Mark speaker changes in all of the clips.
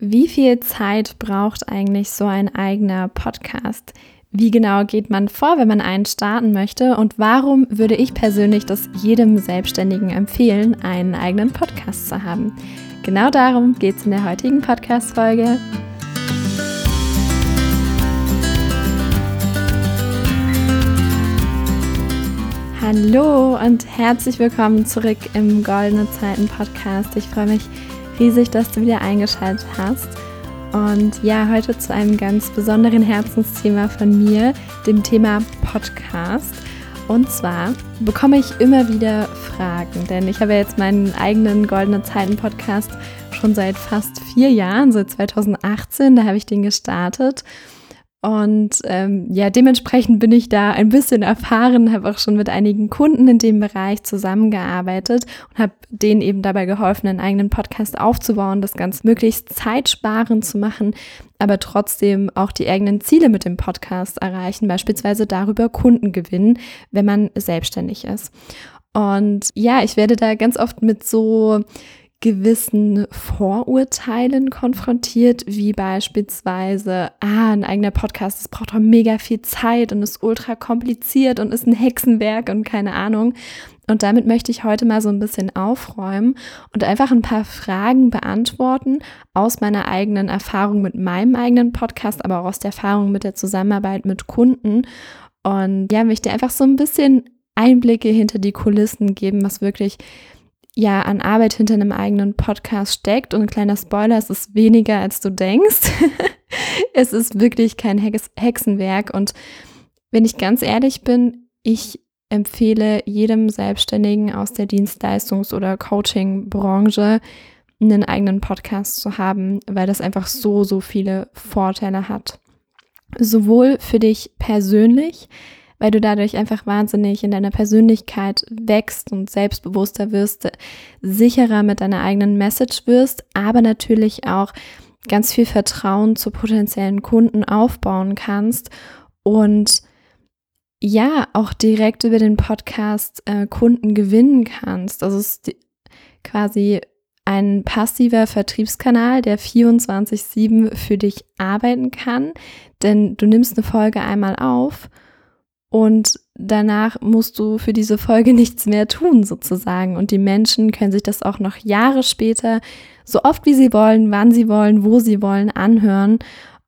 Speaker 1: Wie viel Zeit braucht eigentlich so ein eigener Podcast? Wie genau geht man vor, wenn man einen starten möchte? Und warum würde ich persönlich das jedem Selbstständigen empfehlen, einen eigenen Podcast zu haben? Genau darum geht es in der heutigen Podcast-Folge. Hallo und herzlich willkommen zurück im Goldene Zeiten Podcast. Ich freue mich riesig, dass du wieder eingeschaltet hast. Und ja, heute zu einem ganz besonderen Herzensthema von mir, dem Thema Podcast. Und zwar bekomme ich immer wieder Fragen, denn ich habe jetzt meinen eigenen Goldene Zeiten Podcast schon seit fast vier Jahren, seit 2018, da habe ich den gestartet. Und ähm, ja, dementsprechend bin ich da ein bisschen erfahren, habe auch schon mit einigen Kunden in dem Bereich zusammengearbeitet und habe denen eben dabei geholfen, einen eigenen Podcast aufzubauen, das ganz möglichst zeitsparend zu machen, aber trotzdem auch die eigenen Ziele mit dem Podcast erreichen, beispielsweise darüber Kunden gewinnen, wenn man selbstständig ist. Und ja, ich werde da ganz oft mit so gewissen Vorurteilen konfrontiert, wie beispielsweise, ah, ein eigener Podcast, das braucht doch mega viel Zeit und ist ultra kompliziert und ist ein Hexenwerk und keine Ahnung. Und damit möchte ich heute mal so ein bisschen aufräumen und einfach ein paar Fragen beantworten aus meiner eigenen Erfahrung mit meinem eigenen Podcast, aber auch aus der Erfahrung mit der Zusammenarbeit mit Kunden. Und ja, möchte einfach so ein bisschen Einblicke hinter die Kulissen geben, was wirklich ja an Arbeit hinter einem eigenen Podcast steckt. Und ein kleiner Spoiler, es ist weniger, als du denkst. es ist wirklich kein Hex Hexenwerk. Und wenn ich ganz ehrlich bin, ich empfehle jedem Selbstständigen aus der Dienstleistungs- oder Coaching-Branche, einen eigenen Podcast zu haben, weil das einfach so, so viele Vorteile hat. Sowohl für dich persönlich, weil du dadurch einfach wahnsinnig in deiner Persönlichkeit wächst und selbstbewusster wirst, sicherer mit deiner eigenen Message wirst, aber natürlich auch ganz viel Vertrauen zu potenziellen Kunden aufbauen kannst und ja, auch direkt über den Podcast äh, Kunden gewinnen kannst. Also es ist quasi ein passiver Vertriebskanal, der 24/7 für dich arbeiten kann, denn du nimmst eine Folge einmal auf und danach musst du für diese Folge nichts mehr tun, sozusagen. Und die Menschen können sich das auch noch Jahre später, so oft wie sie wollen, wann sie wollen, wo sie wollen, anhören.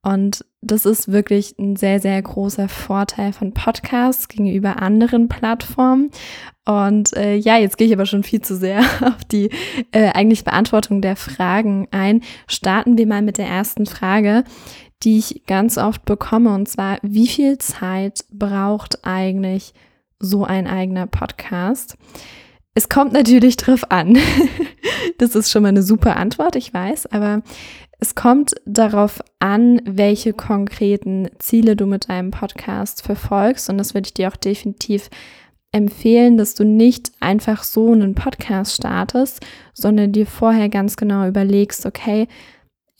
Speaker 1: Und das ist wirklich ein sehr, sehr großer Vorteil von Podcasts gegenüber anderen Plattformen. Und äh, ja, jetzt gehe ich aber schon viel zu sehr auf die äh, eigentlich Beantwortung der Fragen ein. Starten wir mal mit der ersten Frage die ich ganz oft bekomme, und zwar, wie viel Zeit braucht eigentlich so ein eigener Podcast? Es kommt natürlich drauf an. das ist schon mal eine super Antwort, ich weiß, aber es kommt darauf an, welche konkreten Ziele du mit deinem Podcast verfolgst. Und das würde ich dir auch definitiv empfehlen, dass du nicht einfach so einen Podcast startest, sondern dir vorher ganz genau überlegst, okay,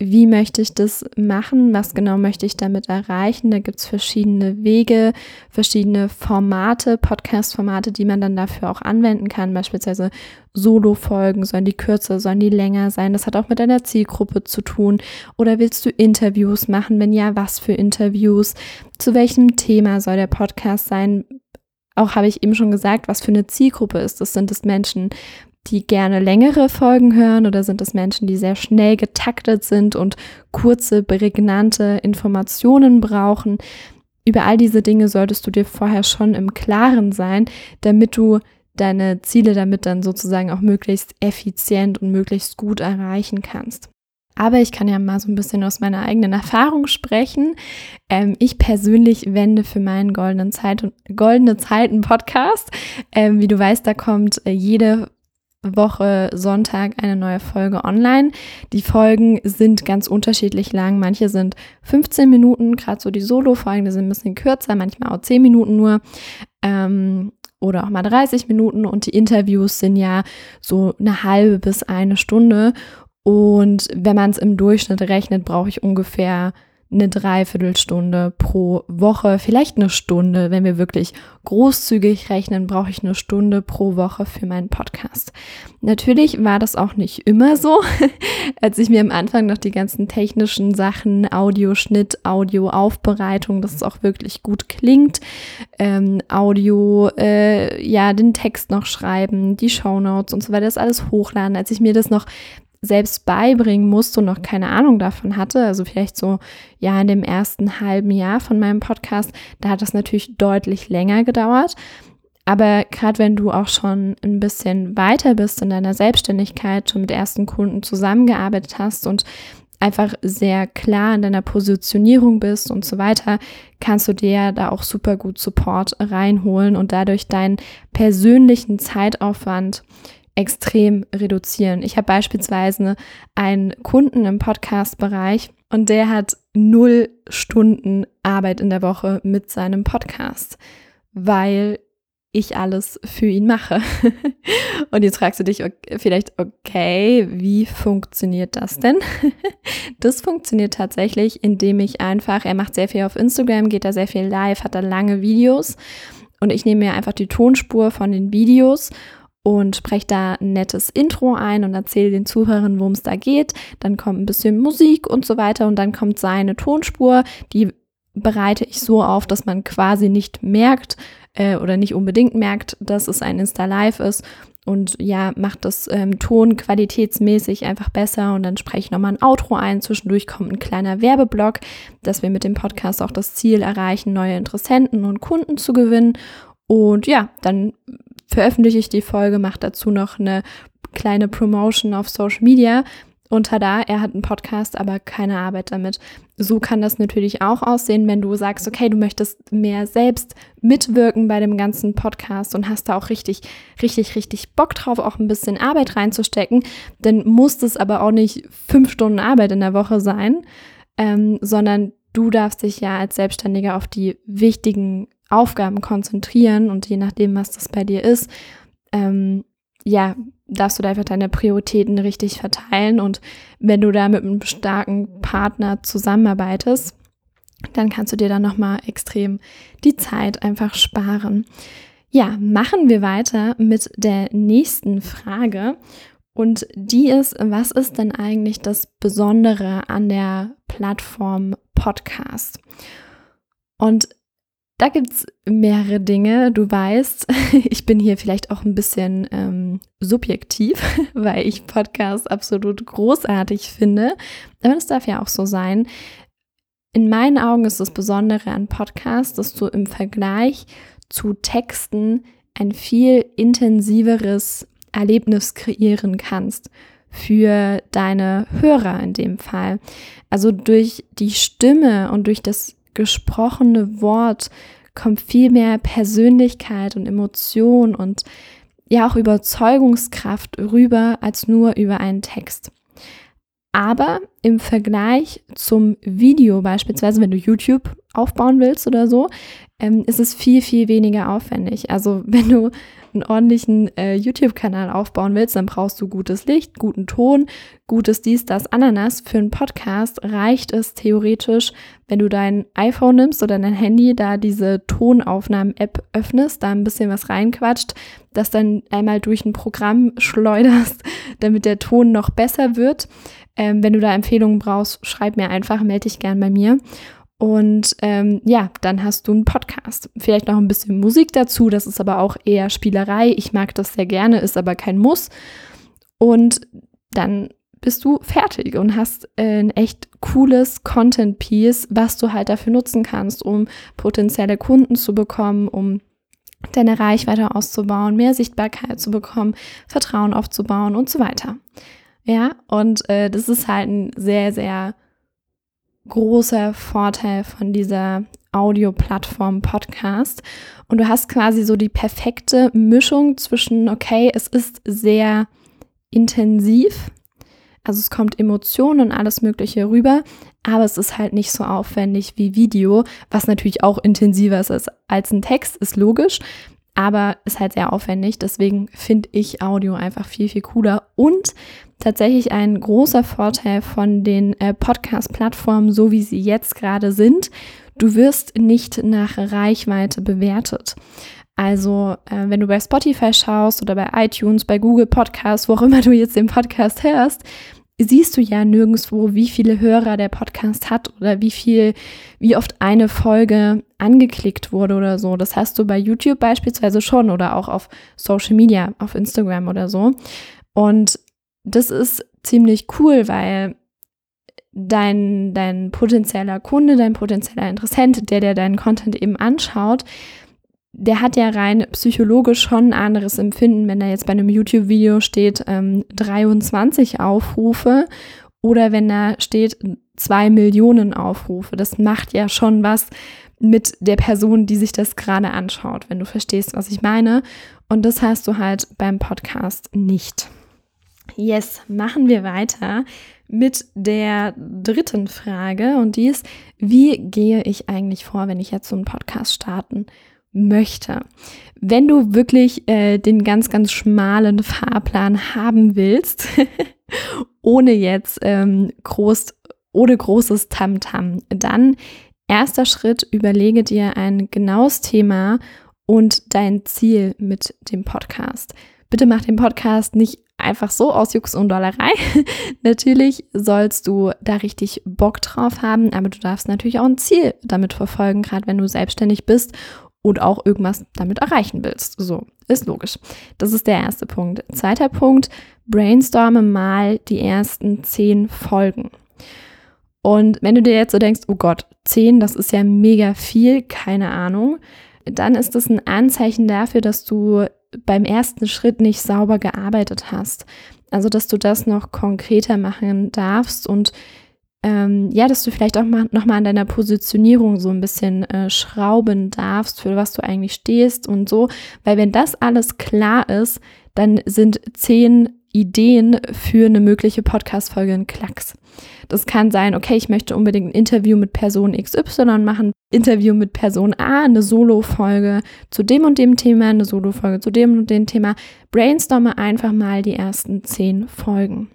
Speaker 1: wie möchte ich das machen, was genau möchte ich damit erreichen. Da gibt es verschiedene Wege, verschiedene Formate, Podcast-Formate, die man dann dafür auch anwenden kann. Beispielsweise Solo-Folgen, sollen die kürzer, sollen die länger sein. Das hat auch mit deiner Zielgruppe zu tun. Oder willst du Interviews machen? Wenn ja, was für Interviews? Zu welchem Thema soll der Podcast sein? Auch habe ich eben schon gesagt, was für eine Zielgruppe ist das? Sind es Menschen, die gerne längere Folgen hören oder sind es Menschen, die sehr schnell getaktet sind und kurze, prägnante Informationen brauchen? Über all diese Dinge solltest du dir vorher schon im Klaren sein, damit du deine Ziele damit dann sozusagen auch möglichst effizient und möglichst gut erreichen kannst. Aber ich kann ja mal so ein bisschen aus meiner eigenen Erfahrung sprechen. Ähm, ich persönlich wende für meinen goldenen Zeit und goldene Zeiten Podcast. Ähm, wie du weißt, da kommt äh, jede Woche Sonntag eine neue Folge online. Die Folgen sind ganz unterschiedlich lang. Manche sind 15 Minuten, gerade so die Solo-Folgen, die sind ein bisschen kürzer, manchmal auch 10 Minuten nur. Ähm, oder auch mal 30 Minuten und die Interviews sind ja so eine halbe bis eine Stunde. Und wenn man es im Durchschnitt rechnet, brauche ich ungefähr eine Dreiviertelstunde pro Woche, vielleicht eine Stunde. Wenn wir wirklich großzügig rechnen, brauche ich eine Stunde pro Woche für meinen Podcast. Natürlich war das auch nicht immer so. Als ich mir am Anfang noch die ganzen technischen Sachen, Audioschnitt, Audioaufbereitung, dass es auch wirklich gut klingt, ähm, Audio, äh, ja, den Text noch schreiben, die Shownotes und so weiter, das alles hochladen. Als ich mir das noch selbst beibringen musste und noch keine Ahnung davon hatte, also vielleicht so ja in dem ersten halben Jahr von meinem Podcast, da hat das natürlich deutlich länger gedauert. Aber gerade wenn du auch schon ein bisschen weiter bist in deiner Selbstständigkeit, schon mit ersten Kunden zusammengearbeitet hast und einfach sehr klar in deiner Positionierung bist und so weiter, kannst du dir da auch super gut Support reinholen und dadurch deinen persönlichen Zeitaufwand extrem reduzieren. Ich habe beispielsweise einen Kunden im Podcast-Bereich und der hat null Stunden Arbeit in der Woche mit seinem Podcast, weil ich alles für ihn mache. und jetzt fragst du dich vielleicht, okay, wie funktioniert das denn? das funktioniert tatsächlich, indem ich einfach, er macht sehr viel auf Instagram, geht da sehr viel live, hat da lange Videos und ich nehme mir einfach die Tonspur von den Videos und spreche da ein nettes Intro ein und erzähle den Zuhörern, worum es da geht. Dann kommt ein bisschen Musik und so weiter und dann kommt seine Tonspur, die bereite ich so auf, dass man quasi nicht merkt äh, oder nicht unbedingt merkt, dass es ein Insta-Live ist und ja, macht das ähm, Ton qualitätsmäßig einfach besser und dann spreche ich nochmal ein Outro ein. Zwischendurch kommt ein kleiner Werbeblock, dass wir mit dem Podcast auch das Ziel erreichen, neue Interessenten und Kunden zu gewinnen. Und ja, dann veröffentliche ich die Folge, mache dazu noch eine kleine Promotion auf Social Media und tada, er hat einen Podcast, aber keine Arbeit damit. So kann das natürlich auch aussehen, wenn du sagst, okay, du möchtest mehr selbst mitwirken bei dem ganzen Podcast und hast da auch richtig, richtig, richtig Bock drauf, auch ein bisschen Arbeit reinzustecken, dann muss es aber auch nicht fünf Stunden Arbeit in der Woche sein, ähm, sondern du darfst dich ja als Selbstständiger auf die wichtigen Aufgaben konzentrieren und je nachdem, was das bei dir ist, ähm, ja, darfst du da einfach deine Prioritäten richtig verteilen und wenn du da mit einem starken Partner zusammenarbeitest, dann kannst du dir dann nochmal extrem die Zeit einfach sparen. Ja, machen wir weiter mit der nächsten Frage. Und die ist, was ist denn eigentlich das Besondere an der Plattform Podcast? Und da gibt es mehrere Dinge. Du weißt, ich bin hier vielleicht auch ein bisschen ähm, subjektiv, weil ich Podcasts absolut großartig finde. Aber das darf ja auch so sein. In meinen Augen ist das Besondere an Podcasts, dass du im Vergleich zu Texten ein viel intensiveres Erlebnis kreieren kannst für deine Hörer in dem Fall. Also durch die Stimme und durch das gesprochene Wort kommt viel mehr Persönlichkeit und Emotion und ja auch Überzeugungskraft rüber als nur über einen Text. Aber im Vergleich zum Video beispielsweise, wenn du YouTube aufbauen willst oder so, ähm, ist es viel, viel weniger aufwendig. Also wenn du einen ordentlichen äh, YouTube-Kanal aufbauen willst, dann brauchst du gutes Licht, guten Ton, gutes dies, das, Ananas. Für einen Podcast reicht es theoretisch, wenn du dein iPhone nimmst oder dein Handy, da diese Tonaufnahmen-App öffnest, da ein bisschen was reinquatscht, das dann einmal durch ein Programm schleuderst, damit der Ton noch besser wird. Ähm, wenn du da Empfehlungen brauchst, schreib mir einfach, melde dich gern bei mir. Und ähm, ja, dann hast du einen Podcast. Vielleicht noch ein bisschen Musik dazu, das ist aber auch eher Spielerei. Ich mag das sehr gerne, ist aber kein Muss. Und dann bist du fertig und hast ein echt cooles Content-Piece, was du halt dafür nutzen kannst, um potenzielle Kunden zu bekommen, um deine Reichweite auszubauen, mehr Sichtbarkeit zu bekommen, Vertrauen aufzubauen und so weiter. Ja, und äh, das ist halt ein sehr, sehr großer Vorteil von dieser Audio-Plattform Podcast. Und du hast quasi so die perfekte Mischung zwischen, okay, es ist sehr intensiv, also es kommt Emotionen und alles Mögliche rüber, aber es ist halt nicht so aufwendig wie Video, was natürlich auch intensiver ist als ein Text, ist logisch. Aber ist halt sehr aufwendig. Deswegen finde ich Audio einfach viel, viel cooler. Und tatsächlich ein großer Vorteil von den äh, Podcast-Plattformen, so wie sie jetzt gerade sind. Du wirst nicht nach Reichweite bewertet. Also, äh, wenn du bei Spotify schaust oder bei iTunes, bei Google Podcasts, wo auch immer du jetzt den Podcast hörst, siehst du ja nirgendwo, wie viele Hörer der Podcast hat oder wie viel, wie oft eine Folge angeklickt wurde oder so. Das hast du bei YouTube beispielsweise schon oder auch auf Social Media, auf Instagram oder so. Und das ist ziemlich cool, weil dein, dein potenzieller Kunde, dein potenzieller Interessent, der der deinen Content eben anschaut, der hat ja rein psychologisch schon ein anderes Empfinden, wenn da jetzt bei einem YouTube-Video steht ähm, 23 Aufrufe oder wenn da steht zwei Millionen Aufrufe. Das macht ja schon was mit der Person, die sich das gerade anschaut, wenn du verstehst, was ich meine. Und das hast du halt beim Podcast nicht. Yes, machen wir weiter mit der dritten Frage und die ist, wie gehe ich eigentlich vor, wenn ich jetzt so einen Podcast starten möchte. Wenn du wirklich äh, den ganz, ganz schmalen Fahrplan haben willst, ohne jetzt ähm, groß, ohne großes Tamtam, -Tam, dann erster Schritt, überlege dir ein genaues Thema und dein Ziel mit dem Podcast. Bitte mach den Podcast nicht einfach so aus Jux und Dollerei. natürlich sollst du da richtig Bock drauf haben, aber du darfst natürlich auch ein Ziel damit verfolgen, gerade wenn du selbstständig bist und auch irgendwas damit erreichen willst. So, ist logisch. Das ist der erste Punkt. Zweiter Punkt, brainstorme mal die ersten zehn Folgen. Und wenn du dir jetzt so denkst, oh Gott, zehn, das ist ja mega viel, keine Ahnung, dann ist das ein Anzeichen dafür, dass du beim ersten Schritt nicht sauber gearbeitet hast. Also, dass du das noch konkreter machen darfst und ähm, ja, dass du vielleicht auch mal, nochmal an deiner Positionierung so ein bisschen äh, schrauben darfst, für was du eigentlich stehst und so. Weil wenn das alles klar ist, dann sind zehn Ideen für eine mögliche Podcast-Folge ein Klacks. Das kann sein, okay, ich möchte unbedingt ein Interview mit Person XY machen, Interview mit Person A, eine Solo-Folge zu dem und dem Thema, eine Solo-Folge zu dem und dem Thema. Brainstorme einfach mal die ersten zehn Folgen.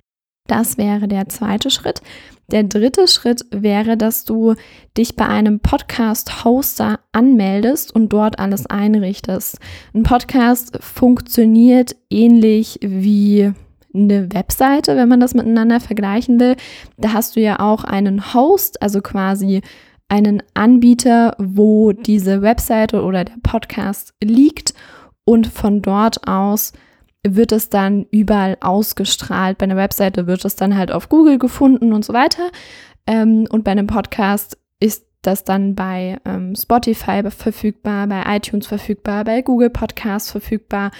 Speaker 1: Das wäre der zweite Schritt. Der dritte Schritt wäre, dass du dich bei einem Podcast-Hoster anmeldest und dort alles einrichtest. Ein Podcast funktioniert ähnlich wie eine Webseite, wenn man das miteinander vergleichen will. Da hast du ja auch einen Host, also quasi einen Anbieter, wo diese Webseite oder der Podcast liegt und von dort aus wird es dann überall ausgestrahlt. Bei einer Webseite wird es dann halt auf Google gefunden und so weiter. Ähm, und bei einem Podcast ist das dann bei ähm, Spotify verfügbar, bei iTunes verfügbar, bei Google Podcasts verfügbar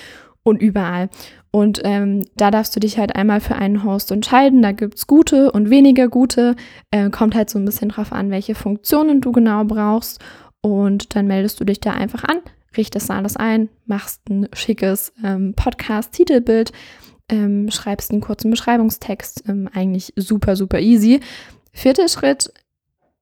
Speaker 1: und überall. Und ähm, da darfst du dich halt einmal für einen Host entscheiden. Da gibt es gute und weniger gute. Äh, kommt halt so ein bisschen drauf an, welche Funktionen du genau brauchst. Und dann meldest du dich da einfach an, richtest alles ein, machst ein schickes ähm, Podcast-Titelbild, ähm, schreibst einen kurzen Beschreibungstext, ähm, eigentlich super, super easy. Vierter Schritt,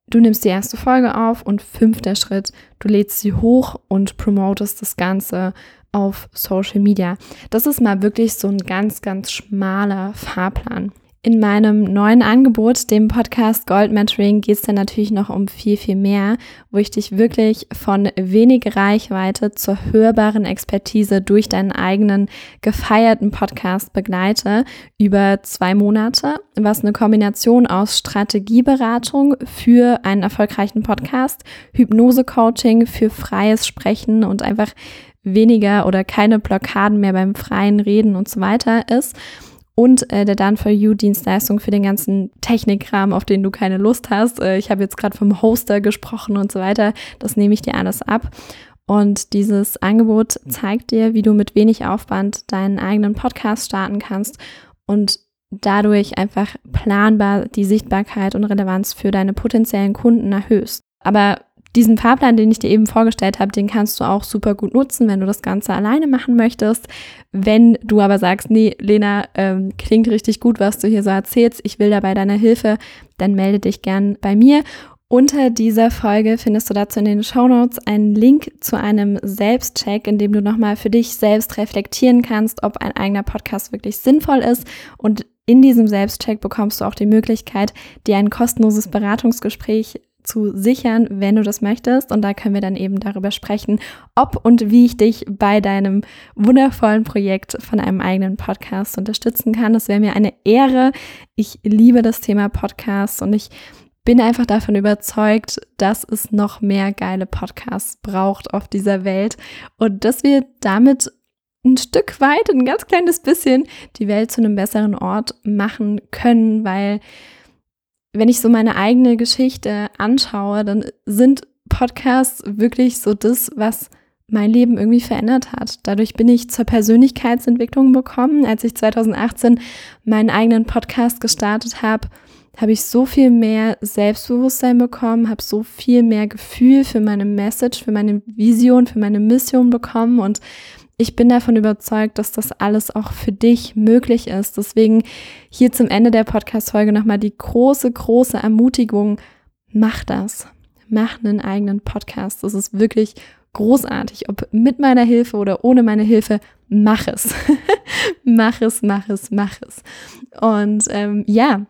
Speaker 1: du nimmst die erste Folge auf und fünfter Schritt, du lädst sie hoch und promotest das Ganze auf Social Media. Das ist mal wirklich so ein ganz, ganz schmaler Fahrplan. In meinem neuen Angebot, dem Podcast Gold Mentoring, geht es dann natürlich noch um viel, viel mehr, wo ich dich wirklich von wenig Reichweite zur hörbaren Expertise durch deinen eigenen gefeierten Podcast begleite über zwei Monate, was eine Kombination aus Strategieberatung für einen erfolgreichen Podcast, Hypnose-Coaching für freies Sprechen und einfach weniger oder keine Blockaden mehr beim freien Reden und so weiter ist und äh, der Done for You Dienstleistung für den ganzen Technikrahmen, auf den du keine Lust hast. Äh, ich habe jetzt gerade vom Hoster gesprochen und so weiter. Das nehme ich dir alles ab. Und dieses Angebot zeigt dir, wie du mit wenig Aufwand deinen eigenen Podcast starten kannst und dadurch einfach planbar die Sichtbarkeit und Relevanz für deine potenziellen Kunden erhöhst. Aber diesen Fahrplan, den ich dir eben vorgestellt habe, den kannst du auch super gut nutzen, wenn du das Ganze alleine machen möchtest. Wenn du aber sagst, nee, Lena, ähm, klingt richtig gut, was du hier so erzählst, ich will dabei deine Hilfe, dann melde dich gern bei mir. Unter dieser Folge findest du dazu in den Show Notes einen Link zu einem Selbstcheck, in dem du nochmal für dich selbst reflektieren kannst, ob ein eigener Podcast wirklich sinnvoll ist. Und in diesem Selbstcheck bekommst du auch die Möglichkeit, dir ein kostenloses Beratungsgespräch zu sichern, wenn du das möchtest. Und da können wir dann eben darüber sprechen, ob und wie ich dich bei deinem wundervollen Projekt von einem eigenen Podcast unterstützen kann. Das wäre mir eine Ehre. Ich liebe das Thema Podcast und ich bin einfach davon überzeugt, dass es noch mehr geile Podcasts braucht auf dieser Welt und dass wir damit ein Stück weit, ein ganz kleines bisschen die Welt zu einem besseren Ort machen können, weil wenn ich so meine eigene Geschichte anschaue, dann sind Podcasts wirklich so das, was mein Leben irgendwie verändert hat. Dadurch bin ich zur Persönlichkeitsentwicklung gekommen. Als ich 2018 meinen eigenen Podcast gestartet habe, habe ich so viel mehr Selbstbewusstsein bekommen, habe so viel mehr Gefühl für meine Message, für meine Vision, für meine Mission bekommen und ich bin davon überzeugt, dass das alles auch für dich möglich ist. Deswegen hier zum Ende der Podcast-Folge nochmal die große, große Ermutigung. Mach das. Mach einen eigenen Podcast. Das ist wirklich großartig. Ob mit meiner Hilfe oder ohne meine Hilfe, mach es. mach es, mach es, mach es. Und ähm, ja,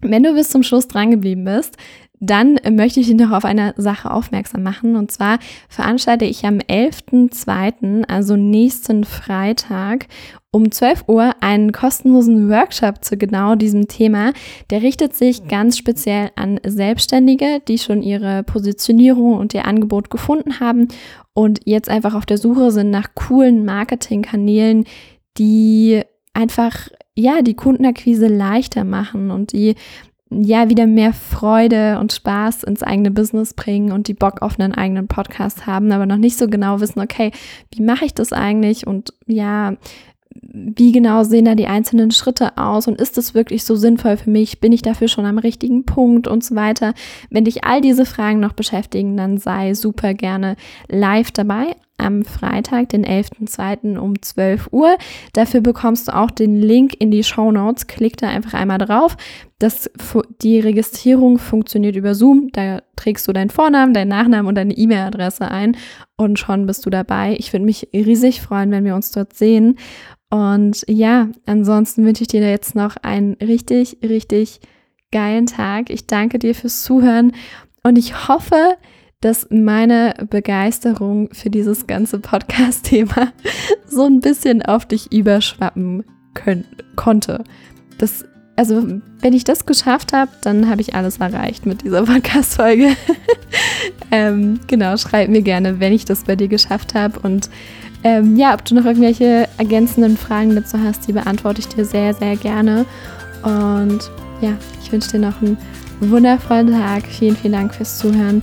Speaker 1: wenn du bis zum Schluss dran geblieben bist, dann möchte ich dich noch auf eine Sache aufmerksam machen. Und zwar veranstalte ich am 11.02., also nächsten Freitag, um 12 Uhr einen kostenlosen Workshop zu genau diesem Thema. Der richtet sich ganz speziell an Selbstständige, die schon ihre Positionierung und ihr Angebot gefunden haben und jetzt einfach auf der Suche sind nach coolen Marketingkanälen, die einfach ja, die Kundenakquise leichter machen und die ja wieder mehr Freude und Spaß ins eigene Business bringen und die Bock auf einen eigenen Podcast haben, aber noch nicht so genau wissen, okay, wie mache ich das eigentlich und ja, wie genau sehen da die einzelnen Schritte aus und ist es wirklich so sinnvoll für mich? Bin ich dafür schon am richtigen Punkt und so weiter? Wenn dich all diese Fragen noch beschäftigen, dann sei super gerne live dabei am Freitag, den 11.02. um 12 Uhr. Dafür bekommst du auch den Link in die Show Notes. Klick da einfach einmal drauf. Das, die Registrierung funktioniert über Zoom. Da trägst du deinen Vornamen, deinen Nachnamen und deine E-Mail-Adresse ein und schon bist du dabei. Ich würde mich riesig freuen, wenn wir uns dort sehen. Und ja, ansonsten wünsche ich dir jetzt noch einen richtig, richtig geilen Tag. Ich danke dir fürs Zuhören und ich hoffe, dass meine Begeisterung für dieses ganze Podcast-Thema so ein bisschen auf dich überschwappen können, konnte. Das, also, wenn ich das geschafft habe, dann habe ich alles erreicht mit dieser Podcast-Folge. ähm, genau, schreib mir gerne, wenn ich das bei dir geschafft habe. Und ähm, ja, ob du noch irgendwelche ergänzenden Fragen dazu hast, die beantworte ich dir sehr, sehr gerne. Und ja, ich wünsche dir noch einen wundervollen Tag. Vielen, vielen Dank fürs Zuhören